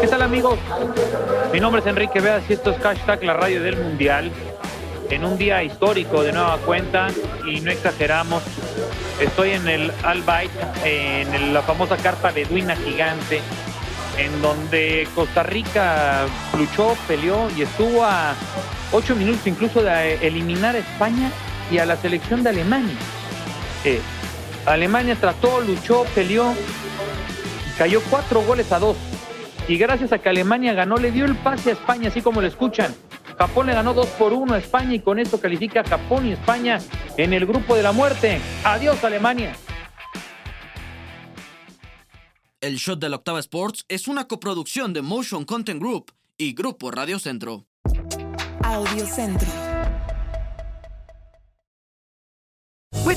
¿Qué tal amigos? Mi nombre es Enrique Veas y esto es Hashtag la radio del Mundial. En un día histórico de nueva cuenta y no exageramos, estoy en el Al en la famosa carpa beduina gigante, en donde Costa Rica luchó, peleó y estuvo a ocho minutos incluso de eliminar a España y a la selección de Alemania. Eh, Alemania trató, luchó, peleó, cayó cuatro goles a dos y gracias a que Alemania ganó, le dio el pase a España, así como lo escuchan. Japón le ganó 2 por 1 a España y con esto califica a Japón y España en el grupo de la muerte. Adiós Alemania. El Shot de la Octava Sports es una coproducción de Motion Content Group y Grupo Radio Centro. Audio Centro.